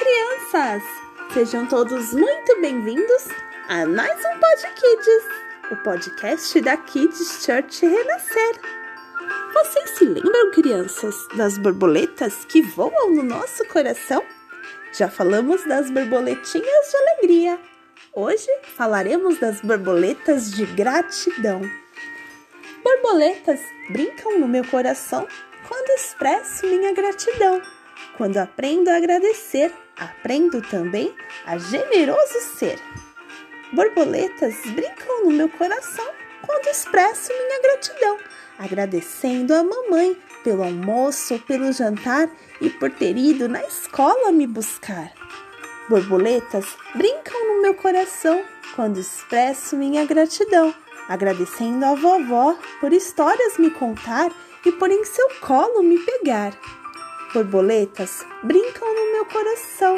crianças! Sejam todos muito bem-vindos a mais um Pod Kids, o podcast da Kids Church Renascer. Vocês se lembram, crianças, das borboletas que voam no nosso coração? Já falamos das borboletinhas de alegria. Hoje falaremos das borboletas de gratidão. Borboletas brincam no meu coração quando expresso minha gratidão. Quando aprendo a agradecer, aprendo também a generoso ser. Borboletas brincam no meu coração quando expresso minha gratidão, agradecendo a mamãe pelo almoço, pelo jantar e por ter ido na escola me buscar. Borboletas brincam no meu coração quando expresso minha gratidão, agradecendo a vovó por histórias me contar e por em seu colo me pegar. Borboletas brincam no meu coração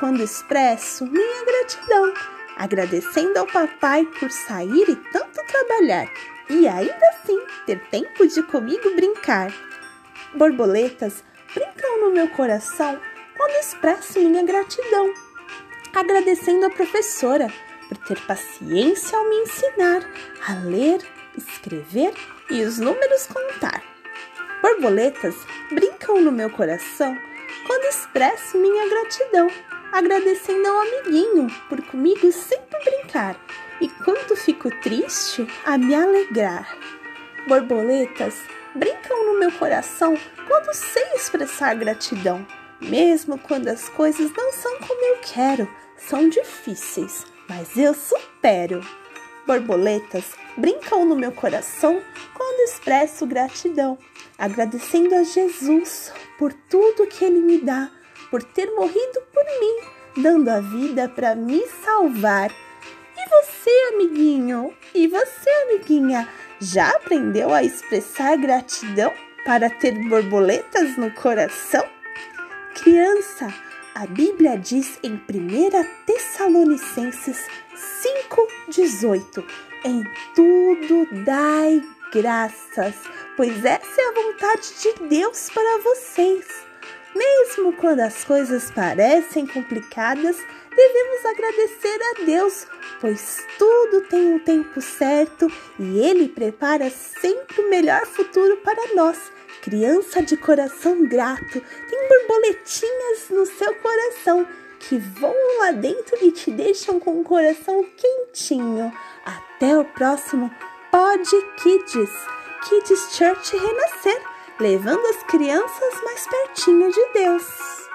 quando expresso minha gratidão, agradecendo ao papai por sair e tanto trabalhar e ainda assim ter tempo de comigo brincar. Borboletas brincam no meu coração quando expresso minha gratidão, agradecendo a professora por ter paciência ao me ensinar a ler, escrever e os números contar. Borboletas brincam no meu coração quando expresso minha gratidão, agradecendo ao amiguinho por comigo sempre brincar e quando fico triste a me alegrar. Borboletas brincam no meu coração quando sei expressar gratidão, mesmo quando as coisas não são como eu quero, são difíceis, mas eu supero. Borboletas brincam no meu coração quando expresso gratidão, agradecendo a Jesus por tudo que Ele me dá, por ter morrido por mim, dando a vida para me salvar. E você, amiguinho? E você, amiguinha? Já aprendeu a expressar gratidão para ter borboletas no coração? Criança, a Bíblia diz em 1 Tessalonicenses 5,18: Em tudo dai graças, pois essa é a vontade de Deus para vocês. Mesmo quando as coisas parecem complicadas, devemos agradecer a Deus, pois tudo tem um tempo certo e Ele prepara sempre o melhor futuro para nós. Criança de coração grato, tem borboletinhas no seu coração que voam lá dentro e te deixam com o coração quentinho. Até o próximo Pod Kids, Kids Church Renascer, levando as crianças mais pertinho de Deus.